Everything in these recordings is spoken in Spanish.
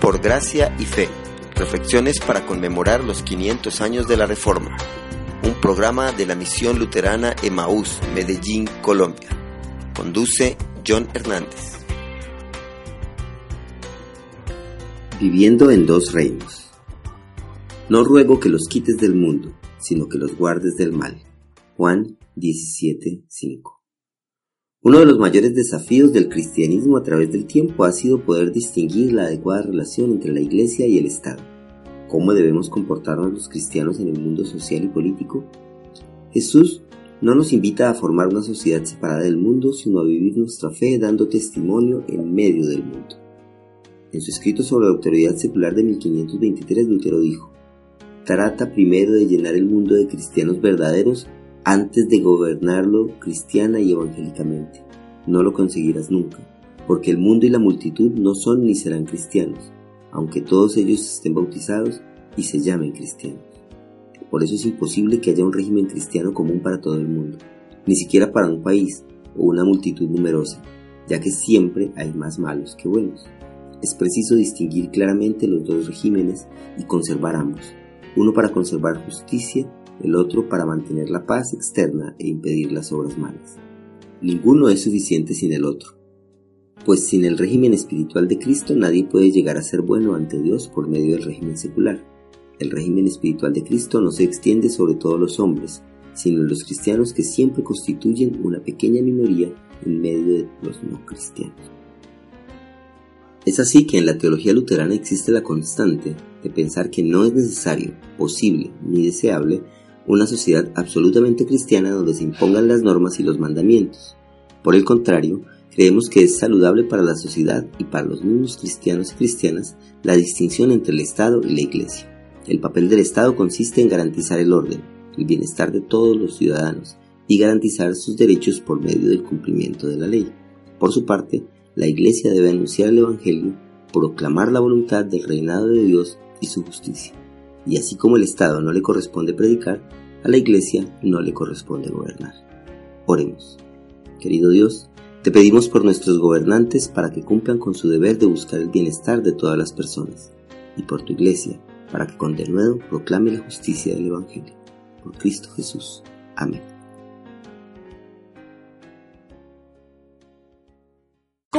Por gracia y fe. Reflexiones para conmemorar los 500 años de la Reforma. Un programa de la misión luterana Emaús, Medellín, Colombia. Conduce John Hernández. Viviendo en dos reinos. No ruego que los quites del mundo, sino que los guardes del mal. Juan 17:5 uno de los mayores desafíos del cristianismo a través del tiempo ha sido poder distinguir la adecuada relación entre la Iglesia y el Estado. ¿Cómo debemos comportarnos los cristianos en el mundo social y político? Jesús no nos invita a formar una sociedad separada del mundo, sino a vivir nuestra fe dando testimonio en medio del mundo. En su escrito sobre la autoridad secular de 1523, Lutero dijo, Trata primero de llenar el mundo de cristianos verdaderos antes de gobernarlo cristiana y evangélicamente. No lo conseguirás nunca, porque el mundo y la multitud no son ni serán cristianos, aunque todos ellos estén bautizados y se llamen cristianos. Por eso es imposible que haya un régimen cristiano común para todo el mundo, ni siquiera para un país o una multitud numerosa, ya que siempre hay más malos que buenos. Es preciso distinguir claramente los dos regímenes y conservar ambos, uno para conservar justicia el otro para mantener la paz externa e impedir las obras malas. Ninguno es suficiente sin el otro, pues sin el régimen espiritual de Cristo nadie puede llegar a ser bueno ante Dios por medio del régimen secular. El régimen espiritual de Cristo no se extiende sobre todos los hombres, sino en los cristianos que siempre constituyen una pequeña minoría en medio de los no cristianos. Es así que en la teología luterana existe la constante de pensar que no es necesario, posible ni deseable una sociedad absolutamente cristiana donde se impongan las normas y los mandamientos. Por el contrario, creemos que es saludable para la sociedad y para los mismos cristianos y cristianas la distinción entre el Estado y la Iglesia. El papel del Estado consiste en garantizar el orden, el bienestar de todos los ciudadanos y garantizar sus derechos por medio del cumplimiento de la ley. Por su parte, la Iglesia debe anunciar el Evangelio, proclamar la voluntad del reinado de Dios y su justicia y así como el Estado no le corresponde predicar, a la Iglesia no le corresponde gobernar. Oremos. Querido Dios, te pedimos por nuestros gobernantes para que cumplan con su deber de buscar el bienestar de todas las personas, y por tu Iglesia, para que con denuedo proclame la justicia del Evangelio. Por Cristo Jesús. Amén.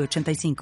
85